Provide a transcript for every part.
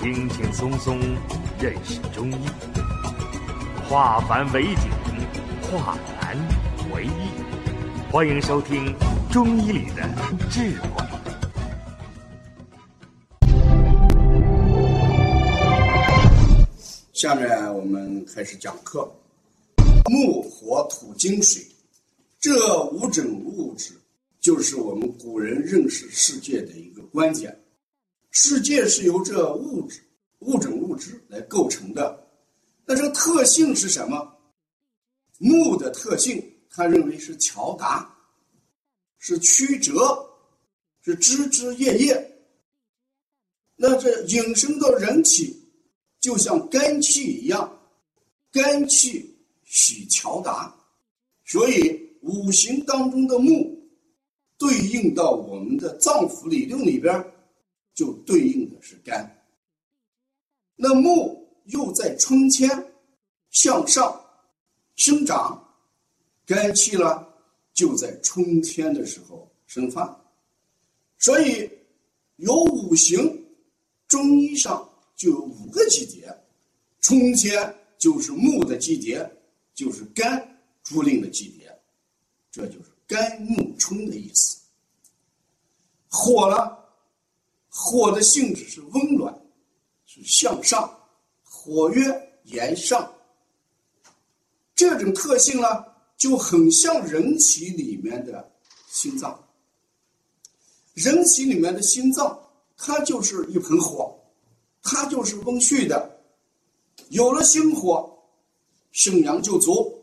轻轻松松认识中医，化繁为简，化难为易。欢迎收听《中医里的智慧》。下面我们开始讲课。木、火、土、金、水，这五种物质就是我们古人认识世界的一个关键。世界是由这物质、物种物质来构成的。那这个特性是什么？木的特性，他认为是乔达，是曲折，是枝枝叶叶。那这引申到人体，就像肝气一样，肝气喜乔达，所以五行当中的木，对应到我们的脏腑理论里边。就对应的是肝，那木又在春天向上生长，肝气呢就在春天的时候生发，所以有五行，中医上就有五个季节，春天就是木的季节，就是肝主令的季节，这就是肝木春的意思。火了。火的性质是温暖，是向上，火曰炎上。这种特性呢，就很像人体里面的心脏。人体里面的心脏，它就是一盆火，它就是温煦的。有了心火，肾阳就足；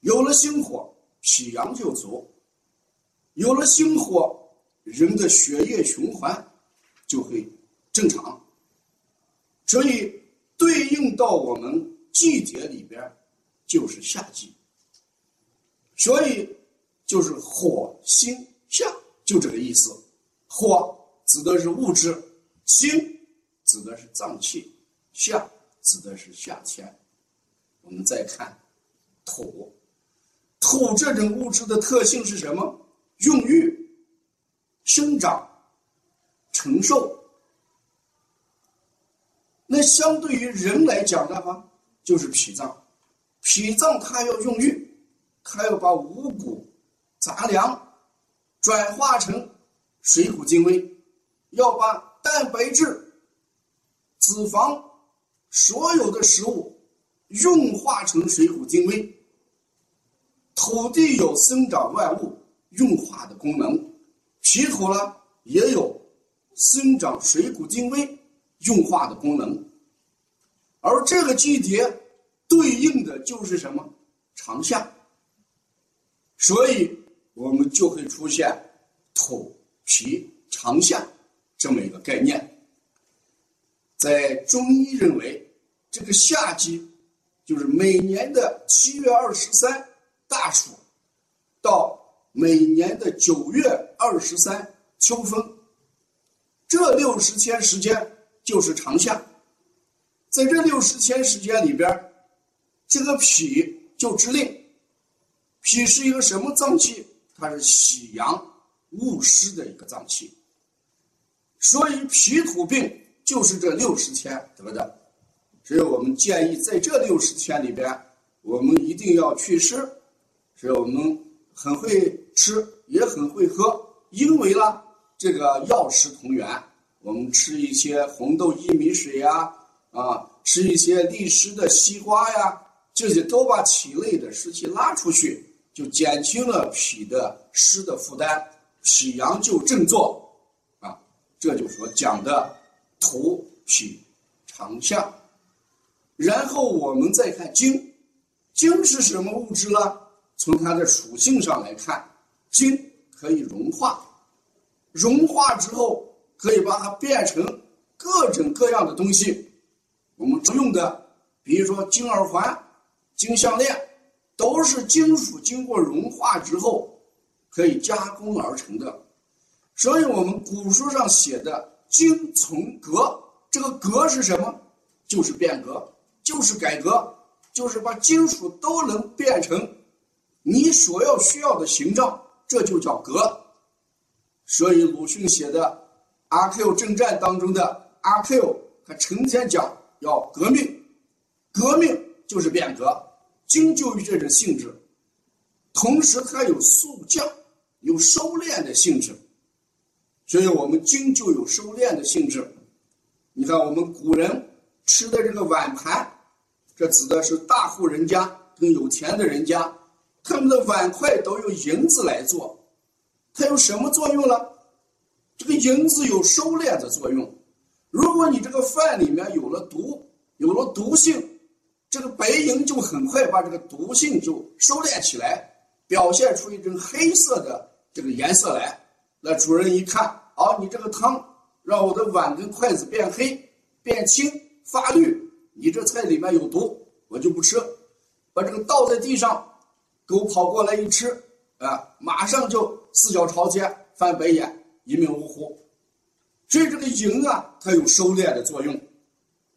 有了心火，脾阳就足；有了心火，人的血液循环。就会正常，所以对应到我们季节里边就是夏季，所以就是火星夏就这个意思。火指的是物质，星指的是脏器，夏指的是夏天。我们再看土，土这种物质的特性是什么？孕育、生长。承受，那相对于人来讲的话，就是脾脏。脾脏它要用郁，它要把五谷杂粮转化成水谷精微，要把蛋白质、脂肪所有的食物运化成水谷精微。土地有生长万物运化的功能，脾土呢也有。生长水谷精微、运化的功能，而这个季节对应的就是什么？长夏。所以我们就会出现土、脾、长夏这么一个概念。在中医认为，这个夏季就是每年的七月二十三大暑，到每年的九月二十三秋分。这六十天时间就是长夏，在这六十天时间里边，这个脾就之令。脾是一个什么脏器？它是喜阳误湿的一个脏器，所以脾土病就是这六十天得的。所以我们建议在这六十天里边，我们一定要祛湿。所以我们很会吃，也很会喝，因为呢。这个药食同源，我们吃一些红豆薏米水呀，啊，吃一些利湿的西瓜呀，这些都把体内的湿气拉出去，就减轻了脾的湿的负担，脾阳就振作，啊，这就是说讲的土脾长夏。然后我们再看精，精是什么物质呢？从它的属性上来看，精可以融化。融化之后，可以把它变成各种各样的东西。我们常用的，比如说金耳环、金项链，都是金属经过融化之后可以加工而成的。所以，我们古书上写的“金从革”，这个“革”是什么？就是变革，就是改革，就是把金属都能变成你所要需要的形状，这就叫革。所以鲁迅写的《阿 Q 正传》当中的阿 Q 他成天讲要革命，革命就是变革，经就有这种性质。同时，它有速降、有收敛的性质，所以我们经就有收敛的性质。你看，我们古人吃的这个碗盘，这指的是大户人家跟有钱的人家，他们的碗筷都用银子来做，它有什么作用呢？这个银子有收敛的作用。如果你这个饭里面有了毒，有了毒性，这个白银就很快把这个毒性就收敛起来。表现出一种黑色的这个颜色来，那主人一看，啊，你这个汤让我的碗跟筷子变黑、变青、发绿，你这菜里面有毒，我就不吃。把这个倒在地上，狗跑过来一吃，啊，马上就四脚朝天、翻白眼、一命呜呼。所以这个营啊，它有收敛的作用，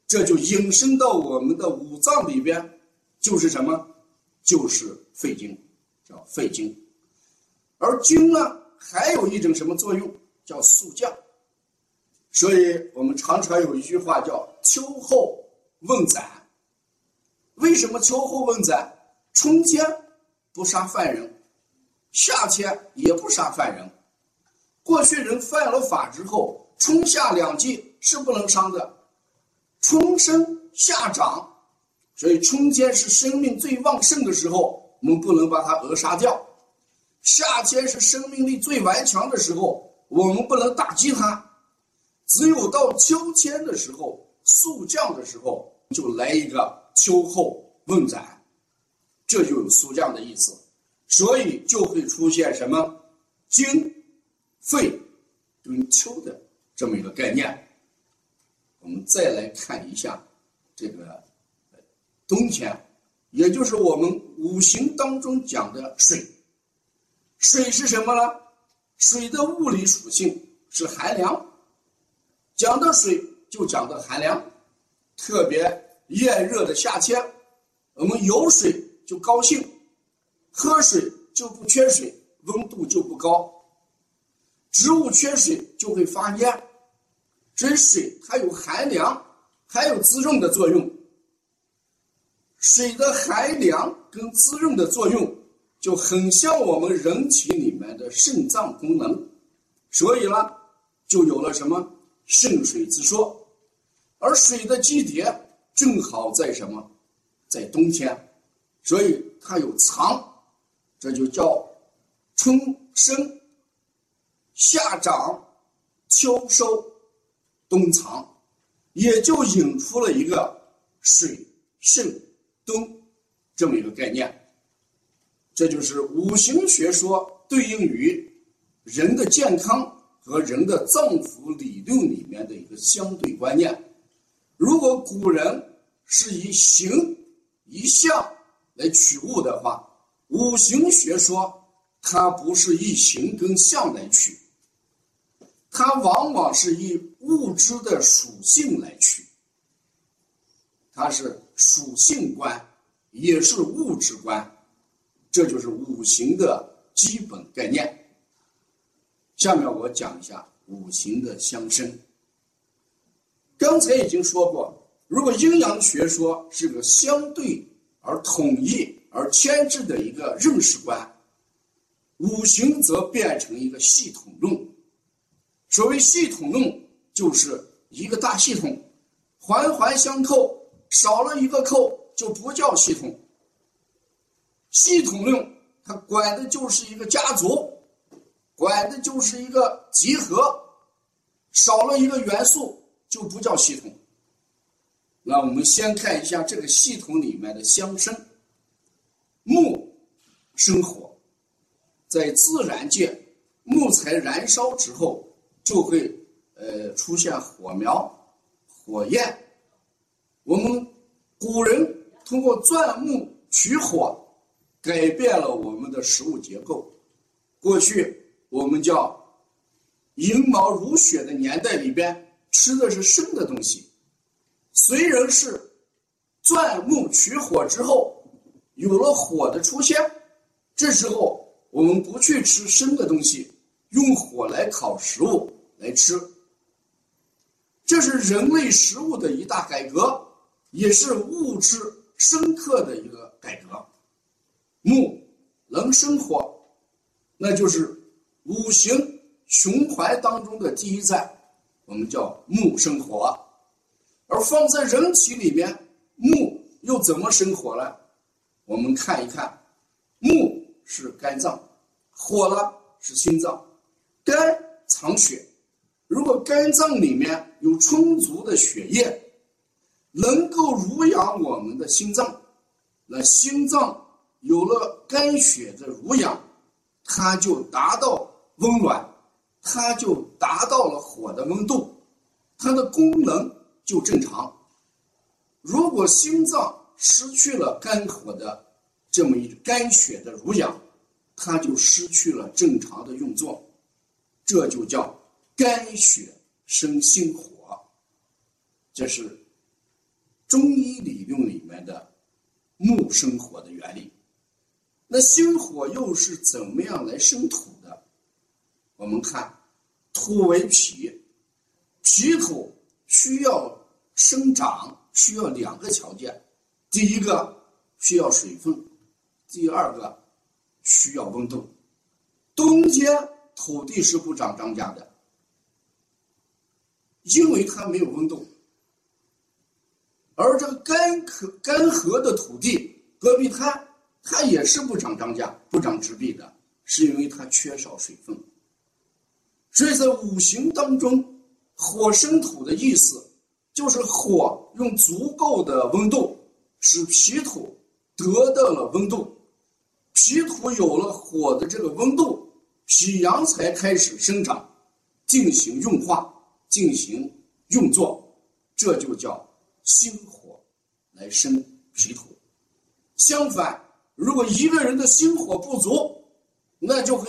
这就引申到我们的五脏里边，就是什么？就是肺经。叫肺经，而经呢，还有一种什么作用？叫速降。所以我们常常有一句话叫“秋后问斩”。为什么秋后问斩？春天不杀犯人，夏天也不杀犯人。过去人犯了法之后，春夏两季是不能伤的，春生夏长，所以春天是生命最旺盛的时候。我们不能把它扼杀掉。夏天是生命力最顽强的时候，我们不能打击它。只有到秋天的时候，速降的时候，就来一个秋后问斩，这就有速降的意思。所以就会出现什么经、肺跟秋的这么一个概念。我们再来看一下这个冬天。也就是我们五行当中讲的水，水是什么呢？水的物理属性是寒凉。讲到水就讲到寒凉，特别炎热的夏天，我们有水就高兴，喝水就不缺水，温度就不高。植物缺水就会发蔫，所以水它有寒凉，还有滋润的作用。水的寒凉跟滋润的作用就很像我们人体里面的肾脏功能，所以呢，就有了什么肾水之说。而水的季节正好在什么，在冬天，所以它有藏，这就叫春生、夏长、秋收、冬藏，也就引出了一个水肾。冬，这么一个概念，这就是五行学说对应于人的健康和人的脏腑理论里面的一个相对观念。如果古人是以形、以象来取物的话，五行学说它不是以形跟象来取，它往往是以物质的属性来取，它是。属性观也是物质观，这就是五行的基本概念。下面我讲一下五行的相生。刚才已经说过，如果阴阳学说是个相对而统一而牵制的一个认识观，五行则变成一个系统论。所谓系统论，就是一个大系统，环环相扣。少了一个扣就不叫系统。系统论它管的就是一个家族，管的就是一个集合，少了一个元素就不叫系统。那我们先看一下这个系统里面的相生。木生火，在自然界，木材燃烧之后就会呃出现火苗、火焰。我们古人通过钻木取火，改变了我们的食物结构。过去我们叫银毛如雪的年代里边，吃的是生的东西。虽然是钻木取火之后，有了火的出现，这时候我们不去吃生的东西，用火来烤食物来吃。这是人类食物的一大改革，也是物质深刻的一个改革。木能生火，那就是五行循环当中的第一站，我们叫木生火。而放在人体里面，木又怎么生火呢？我们看一看，木是肝脏，火呢是心脏，肝藏血。如果肝脏里面有充足的血液，能够濡养我们的心脏，那心脏有了肝血的濡养，它就达到温暖，它就达到了火的温度，它的功能就正常。如果心脏失去了肝火的这么一肝血的濡养，它就失去了正常的运作，这就叫。肝血生心火，这是中医理论里面的木生火的原理。那心火又是怎么样来生土的？我们看，土为脾，脾土需要生长，需要两个条件：第一个需要水分，第二个需要温度。冬天土地是不长庄稼的。因为它没有温度，而这个干涸干涸的土地，戈壁滩，它也是不长庄稼、不长植被的，是因为它缺少水分。所以在五行当中，火生土的意思，就是火用足够的温度，使皮土得到了温度，皮土有了火的这个温度，脾阳才开始生长，进行运化。进行运作，这就叫心火来生脾土。相反，如果一个人的心火不足，那就会。